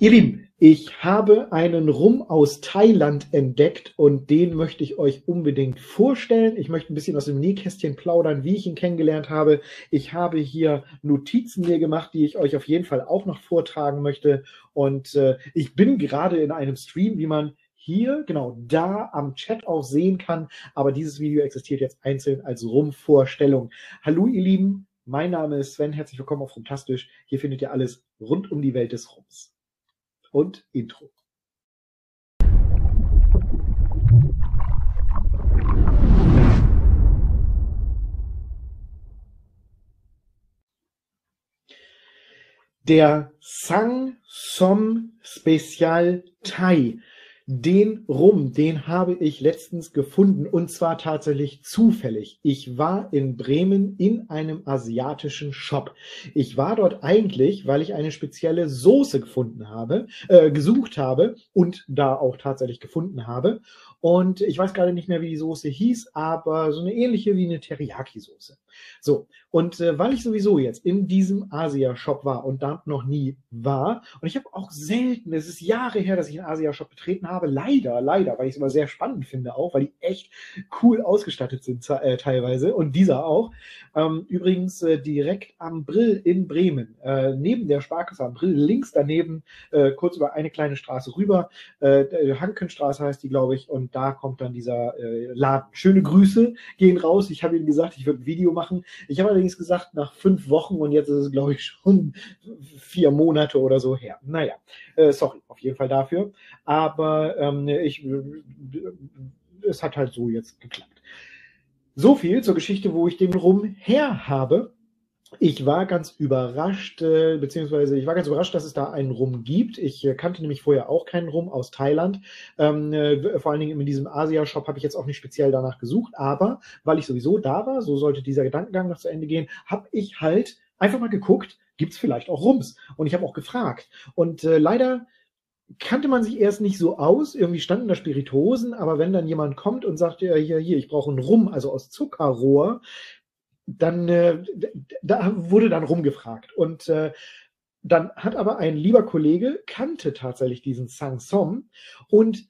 Ihr Lieben, ich habe einen Rum aus Thailand entdeckt und den möchte ich euch unbedingt vorstellen. Ich möchte ein bisschen aus dem Nähkästchen plaudern, wie ich ihn kennengelernt habe. Ich habe hier Notizen mir gemacht, die ich euch auf jeden Fall auch noch vortragen möchte. Und äh, ich bin gerade in einem Stream, wie man hier, genau da am Chat auch sehen kann. Aber dieses Video existiert jetzt einzeln als Rum-Vorstellung. Hallo ihr Lieben, mein Name ist Sven, herzlich willkommen auf Rumtastisch. Hier findet ihr alles rund um die Welt des Rums und Intro. Der Sang Som Special Thai den Rum, den habe ich letztens gefunden und zwar tatsächlich zufällig. Ich war in Bremen in einem asiatischen Shop. Ich war dort eigentlich, weil ich eine spezielle Soße gefunden habe, äh, gesucht habe und da auch tatsächlich gefunden habe. Und ich weiß gerade nicht mehr, wie die Soße hieß, aber so eine ähnliche wie eine Teriyaki-Soße. So, und äh, weil ich sowieso jetzt in diesem Asia-Shop war und da noch nie war, und ich habe auch selten, es ist Jahre her, dass ich einen Asia-Shop betreten habe, leider, leider, weil ich es immer sehr spannend finde auch, weil die echt cool ausgestattet sind äh, teilweise und dieser auch. Ähm, übrigens äh, direkt am Brill in Bremen, äh, neben der Sparkasse am Brill, links daneben, äh, kurz über eine kleine Straße rüber, äh, Hankenstraße heißt die, glaube ich, und da kommt dann dieser Laden. Schöne Grüße gehen raus. Ich habe Ihnen gesagt, ich würde ein Video machen. Ich habe allerdings gesagt, nach fünf Wochen und jetzt ist es, glaube ich, schon vier Monate oder so her. Naja, äh, sorry, auf jeden Fall dafür. Aber ähm, ich, es hat halt so jetzt geklappt. So viel zur Geschichte, wo ich den Rum her habe. Ich war ganz überrascht, äh, beziehungsweise ich war ganz überrascht, dass es da einen Rum gibt. Ich äh, kannte nämlich vorher auch keinen Rum aus Thailand. Ähm, äh, vor allen Dingen in diesem Asia-Shop habe ich jetzt auch nicht speziell danach gesucht, aber weil ich sowieso da war, so sollte dieser Gedankengang noch zu Ende gehen, habe ich halt einfach mal geguckt, gibt es vielleicht auch Rums? Und ich habe auch gefragt. Und äh, leider kannte man sich erst nicht so aus, irgendwie standen da Spiritosen, aber wenn dann jemand kommt und sagt, ja, hier, hier, ich brauche einen Rum, also aus Zuckerrohr, dann äh, da wurde dann rumgefragt und äh, dann hat aber ein lieber Kollege kannte tatsächlich diesen Sang Som und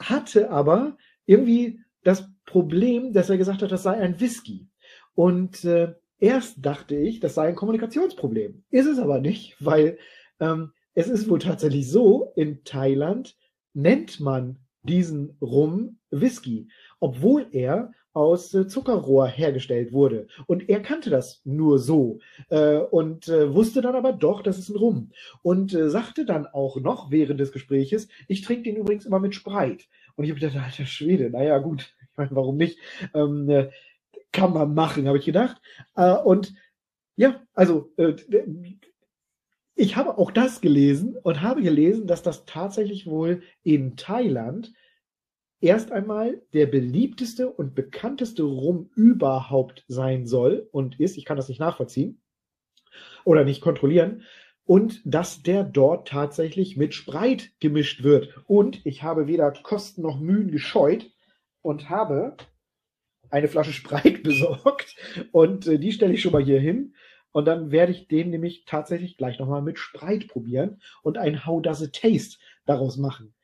hatte aber irgendwie das Problem, dass er gesagt hat, das sei ein Whisky. Und äh, erst dachte ich, das sei ein Kommunikationsproblem. Ist es aber nicht, weil ähm, es ist wohl tatsächlich so, in Thailand nennt man diesen Rum Whisky, obwohl er aus äh, Zuckerrohr hergestellt wurde. Und er kannte das nur so äh, und äh, wusste dann aber doch, das ist ein Rum. Und äh, sagte dann auch noch während des Gespräches, ich trinke den übrigens immer mit Spreit. Und ich habe gedacht, alter Schwede, naja gut, ich meine, warum nicht? Ähm, äh, kann man machen, habe ich gedacht. Äh, und ja, also ich habe auch das gelesen und habe gelesen, dass das tatsächlich wohl in Thailand erst einmal der beliebteste und bekannteste Rum überhaupt sein soll und ist. Ich kann das nicht nachvollziehen oder nicht kontrollieren. Und dass der dort tatsächlich mit Spreit gemischt wird. Und ich habe weder Kosten noch Mühen gescheut und habe eine Flasche Spreit besorgt. Und äh, die stelle ich schon mal hier hin. Und dann werde ich den nämlich tatsächlich gleich nochmal mit Spreit probieren und ein How Does It Taste daraus machen.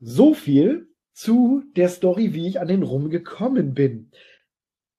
So viel zu der Story, wie ich an den Rum gekommen bin.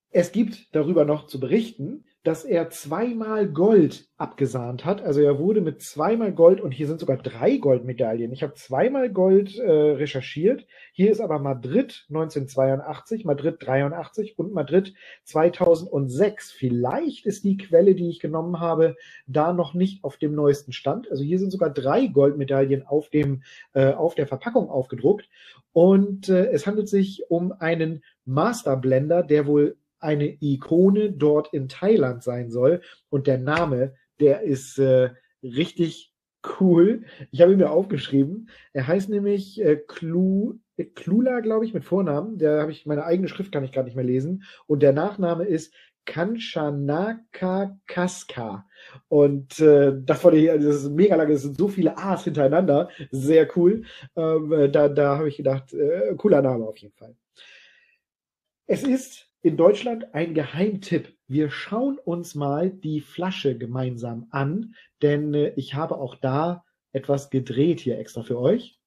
Es gibt darüber noch zu berichten, dass er zweimal Gold abgesahnt hat. Also er wurde mit zweimal Gold und hier sind sogar drei Goldmedaillen. Ich habe zweimal Gold äh, recherchiert. Hier ist aber Madrid 1982, Madrid 83 und Madrid 2006. Vielleicht ist die Quelle, die ich genommen habe, da noch nicht auf dem neuesten Stand. Also hier sind sogar drei Goldmedaillen auf dem äh, auf der Verpackung aufgedruckt und äh, es handelt sich um einen Master Blender, der wohl eine Ikone dort in Thailand sein soll. Und der Name, der ist äh, richtig cool. Ich habe ihn mir aufgeschrieben. Er heißt nämlich äh, Klu, äh, Klula, glaube ich, mit Vornamen. Der habe ich, meine eigene Schrift kann ich gar nicht mehr lesen. Und der Nachname ist Kanchanaka Kaska. Und äh, das, war die, das ist mega lange, es sind so viele A's hintereinander. Sehr cool. Ähm, äh, da da habe ich gedacht, äh, cooler Name auf jeden Fall. Es ist in Deutschland ein Geheimtipp. Wir schauen uns mal die Flasche gemeinsam an, denn äh, ich habe auch da etwas gedreht hier extra für euch.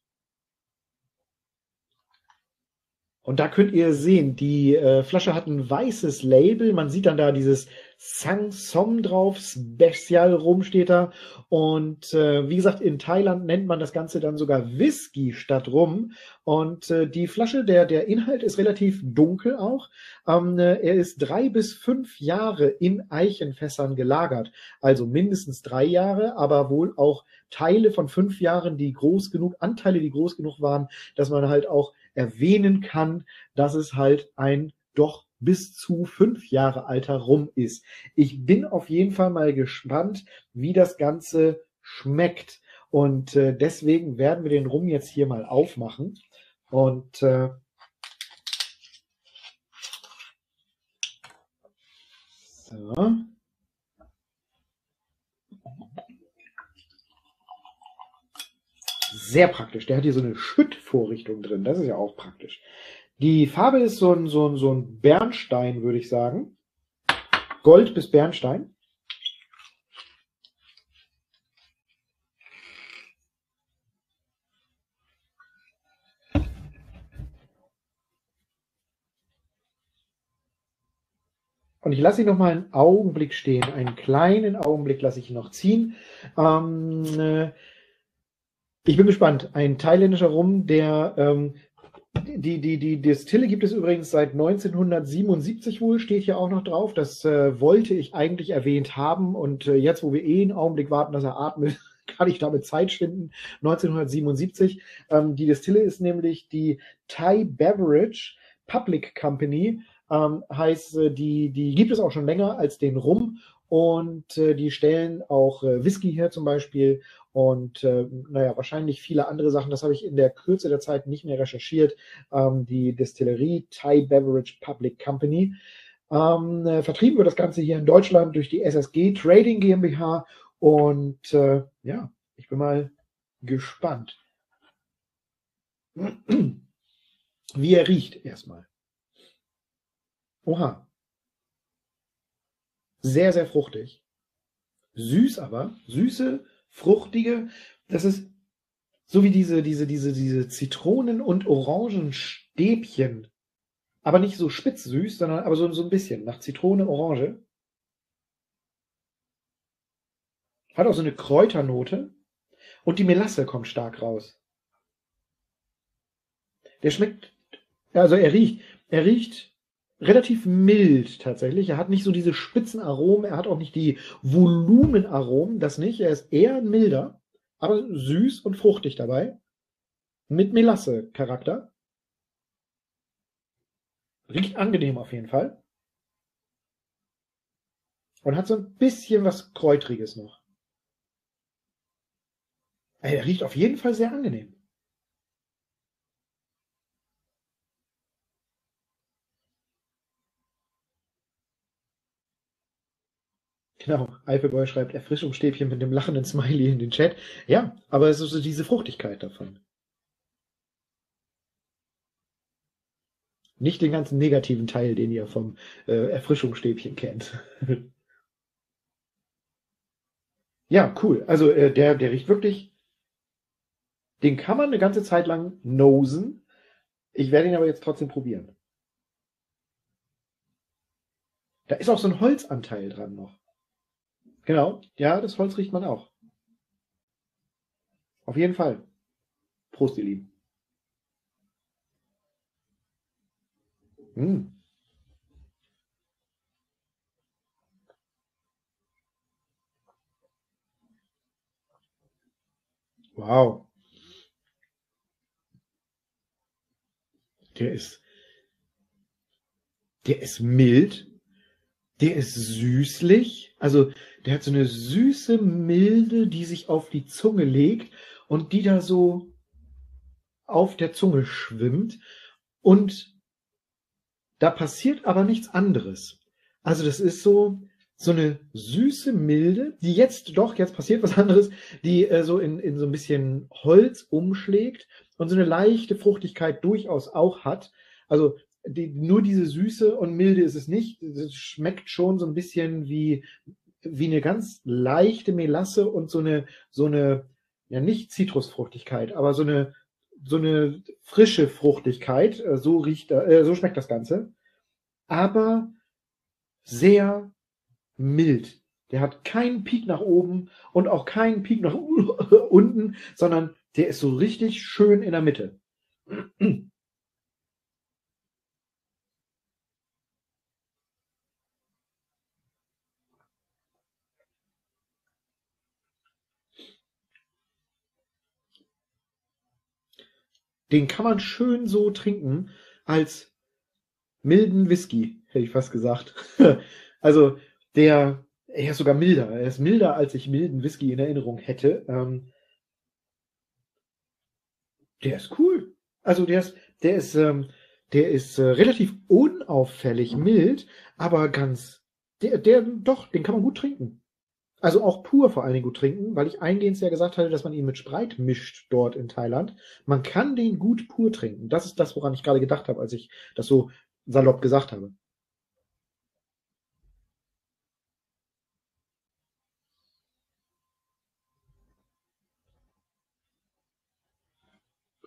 Und da könnt ihr sehen, die äh, Flasche hat ein weißes Label. Man sieht dann da dieses Sang Som drauf, Special Rum steht da. Und äh, wie gesagt, in Thailand nennt man das Ganze dann sogar Whisky statt Rum. Und äh, die Flasche, der, der Inhalt ist relativ dunkel auch. Ähm, äh, er ist drei bis fünf Jahre in Eichenfässern gelagert. Also mindestens drei Jahre, aber wohl auch Teile von fünf Jahren, die groß genug, Anteile, die groß genug waren, dass man halt auch erwähnen kann, dass es halt ein doch bis zu fünf Jahre alter Rum ist. Ich bin auf jeden Fall mal gespannt, wie das Ganze schmeckt. Und äh, deswegen werden wir den Rum jetzt hier mal aufmachen. Und äh, so. Sehr praktisch. Der hat hier so eine Schüttvorrichtung drin. Das ist ja auch praktisch. Die Farbe ist so ein, so ein, so ein Bernstein, würde ich sagen. Gold bis Bernstein. Und ich lasse ihn noch mal einen Augenblick stehen. Einen kleinen Augenblick lasse ich ihn noch ziehen. Ähm, äh, ich bin gespannt. Ein thailändischer Rum, der ähm, die, die, die Distille gibt es übrigens seit 1977 wohl, steht hier auch noch drauf. Das äh, wollte ich eigentlich erwähnt haben. Und äh, jetzt, wo wir eh einen Augenblick warten, dass er atmet, kann ich damit Zeit schinden. 1977. Ähm, die Distille ist nämlich die Thai Beverage Public Company. Ähm, heißt, äh, die, die gibt es auch schon länger als den Rum. Und äh, die stellen auch äh, Whisky her zum Beispiel und äh, naja, wahrscheinlich viele andere Sachen. Das habe ich in der Kürze der Zeit nicht mehr recherchiert. Ähm, die Destillerie Thai Beverage Public Company. Ähm, äh, vertrieben wird das Ganze hier in Deutschland durch die SSG Trading GmbH. Und äh, ja, ich bin mal gespannt, wie er riecht erstmal. Oha. Sehr, sehr fruchtig. Süß aber, süße, fruchtige, das ist so wie diese, diese, diese, diese Zitronen- und Orangenstäbchen. Aber nicht so spitz süß, sondern aber so, so ein bisschen nach Zitrone, Orange. Hat auch so eine Kräuternote. Und die Melasse kommt stark raus. Der schmeckt, also er riecht, er riecht relativ mild tatsächlich. Er hat nicht so diese spitzen Aromen, er hat auch nicht die Volumenaromen, das nicht. Er ist eher milder, aber süß und fruchtig dabei. Mit Melasse-Charakter. Riecht angenehm auf jeden Fall. Und hat so ein bisschen was Kräutriges noch. Er riecht auf jeden Fall sehr angenehm. Genau, Alpeboy schreibt Erfrischungsstäbchen mit dem lachenden Smiley in den Chat. Ja, aber es ist so diese Fruchtigkeit davon. Nicht den ganzen negativen Teil, den ihr vom äh, Erfrischungsstäbchen kennt. ja, cool. Also äh, der, der riecht wirklich. Den kann man eine ganze Zeit lang nosen. Ich werde ihn aber jetzt trotzdem probieren. Da ist auch so ein Holzanteil dran noch. Genau, ja, das Holz riecht man auch. Auf jeden Fall. Prost, ihr Lieben. Mm. Wow. Der ist, der ist mild, der ist süßlich, also der hat so eine süße Milde, die sich auf die Zunge legt und die da so auf der Zunge schwimmt. Und da passiert aber nichts anderes. Also das ist so, so eine süße Milde, die jetzt doch, jetzt passiert was anderes, die äh, so in, in so ein bisschen Holz umschlägt und so eine leichte Fruchtigkeit durchaus auch hat. Also die, nur diese Süße und Milde ist es nicht. Es schmeckt schon so ein bisschen wie wie eine ganz leichte Melasse und so eine, so eine, ja nicht Zitrusfruchtigkeit, aber so eine, so eine frische Fruchtigkeit. Äh, so riecht, äh, so schmeckt das Ganze. Aber sehr mild. Der hat keinen Peak nach oben und auch keinen Peak nach unten, sondern der ist so richtig schön in der Mitte. Den kann man schön so trinken als milden Whisky, hätte ich fast gesagt. also der, er ist sogar milder. Er ist milder, als ich milden Whisky in Erinnerung hätte. Ähm, der ist cool. Also der ist, der ist, ähm, der ist äh, relativ unauffällig mild, aber ganz, der, der, doch, den kann man gut trinken. Also auch pur vor allen Dingen gut trinken, weil ich eingehend ja gesagt hatte, dass man ihn mit Spreit mischt dort in Thailand. Man kann den gut pur trinken. Das ist das, woran ich gerade gedacht habe, als ich das so salopp gesagt habe.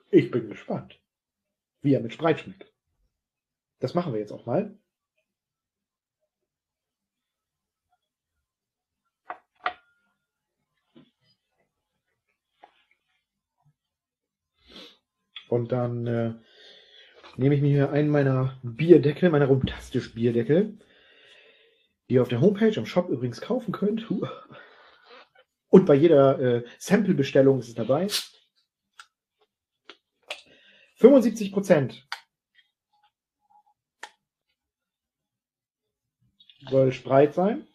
Ich bin gespannt, wie er mit Spreit schmeckt. Das machen wir jetzt auch mal. Und dann äh, nehme ich mir hier einen meiner Bierdeckel, meiner Rumtastisch Bierdeckel, die ihr auf der Homepage im Shop übrigens kaufen könnt. Und bei jeder äh, Sample-Bestellung ist es dabei. 75 Prozent soll Spreit sein.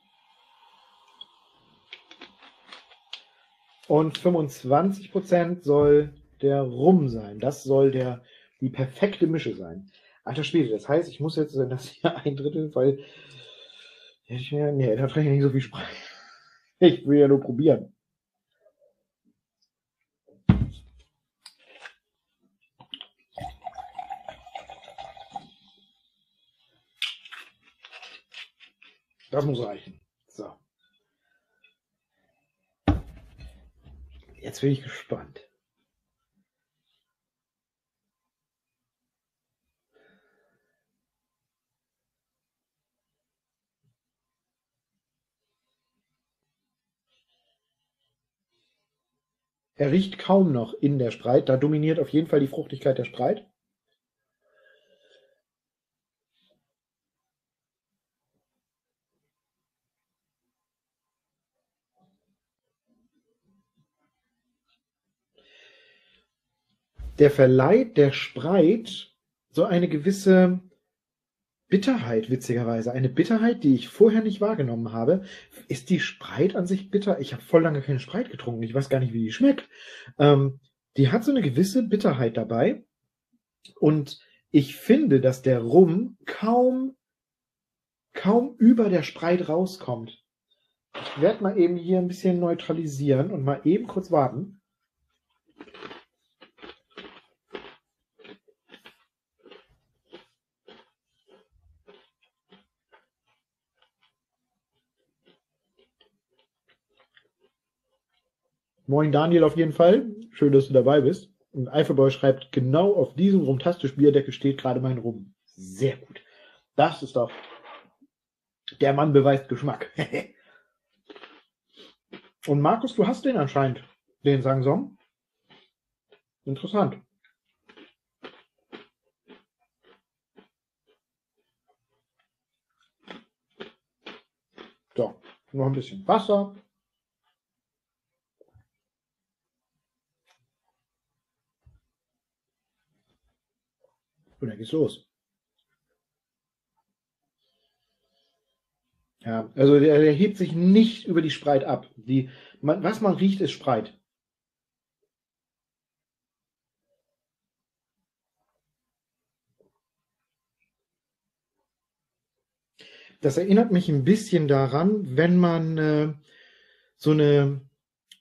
Und 25 Prozent soll der Rum sein. Das soll der, die perfekte Mische sein. Alter Schwede, das heißt, ich muss jetzt das hier ein Drittel, weil ich mir, nee, da kann ich nicht so viel sprechen. Ich will ja nur probieren. Das muss reichen. So. Jetzt bin ich gespannt. Er riecht kaum noch in der Spreit. Da dominiert auf jeden Fall die Fruchtigkeit der Spreit. Der verleiht der Spreit so eine gewisse Bitterheit, witzigerweise. Eine Bitterheit, die ich vorher nicht wahrgenommen habe. Ist die Spreit an sich bitter? Ich habe voll lange keine Spreit getrunken. Ich weiß gar nicht, wie die schmeckt. Ähm, die hat so eine gewisse Bitterheit dabei. Und ich finde, dass der Rum kaum, kaum über der Spreit rauskommt. Ich werde mal eben hier ein bisschen neutralisieren und mal eben kurz warten. Moin Daniel auf jeden Fall. Schön, dass du dabei bist. Und Eifelboy schreibt, genau auf diesem rumtastisch Bierdeckel steht gerade mein Rum. Sehr gut. Das ist doch. Der Mann beweist Geschmack. Und Markus, du hast den anscheinend, den Sangsong. Interessant. So, noch ein bisschen Wasser. Und dann geht's los. Ja, also der, der hebt sich nicht über die Spreit ab. Die, man, was man riecht, ist Spreit. Das erinnert mich ein bisschen daran, wenn man äh, so eine,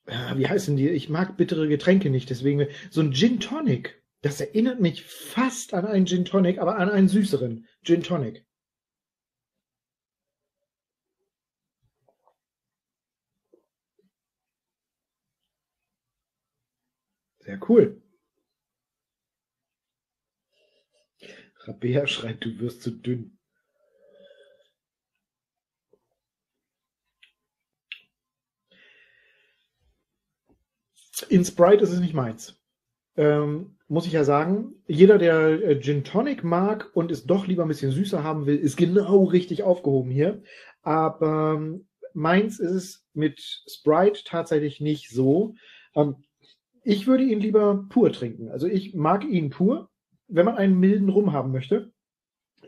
äh, wie heißen die? Ich mag bittere Getränke nicht, deswegen so ein Gin Tonic das erinnert mich fast an einen Gin Tonic, aber an einen süßeren Gin Tonic. Sehr cool. Rabea schreibt, du wirst zu dünn. In Sprite ist es nicht meins. Ähm, muss ich ja sagen, jeder, der äh, Gin Tonic mag und es doch lieber ein bisschen süßer haben will, ist genau richtig aufgehoben hier. Aber ähm, meins ist es mit Sprite tatsächlich nicht so. Ähm, ich würde ihn lieber pur trinken. Also ich mag ihn pur, wenn man einen milden Rum haben möchte.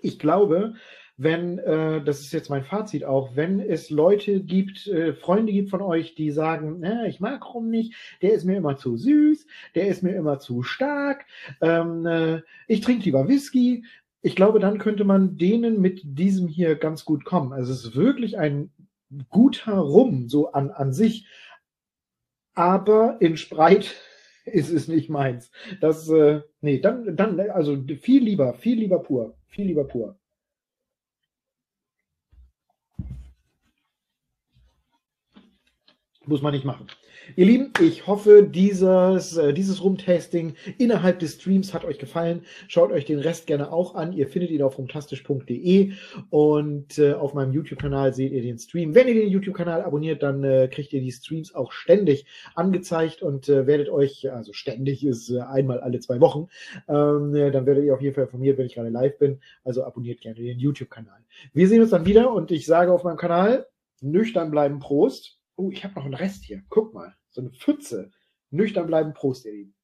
Ich glaube, wenn, äh, das ist jetzt mein Fazit auch, wenn es Leute gibt, äh, Freunde gibt von euch, die sagen, äh, ich mag Rum nicht, der ist mir immer zu süß, der ist mir immer zu stark, ähm, äh, ich trinke lieber Whisky. Ich glaube, dann könnte man denen mit diesem hier ganz gut kommen. Also es ist wirklich ein guter Rum, so an, an sich. Aber in Spreit ist es nicht meins. Das, äh, nee, dann, dann, also viel lieber, viel lieber pur, viel lieber pur. Muss man nicht machen. Ihr Lieben, ich hoffe, dieses, äh, dieses Rumtasting innerhalb des Streams hat euch gefallen. Schaut euch den Rest gerne auch an. Ihr findet ihn auf rumtastisch.de und äh, auf meinem YouTube-Kanal seht ihr den Stream. Wenn ihr den YouTube-Kanal abonniert, dann äh, kriegt ihr die Streams auch ständig angezeigt und äh, werdet euch, also ständig ist äh, einmal alle zwei Wochen, ähm, dann werdet ihr auf jeden Fall informiert, wenn ich gerade live bin. Also abonniert gerne den YouTube-Kanal. Wir sehen uns dann wieder und ich sage auf meinem Kanal, nüchtern bleiben, Prost. Oh, ich habe noch einen Rest hier. Guck mal, so eine Pfütze. Nüchtern bleiben, Prost, ihr Lieben.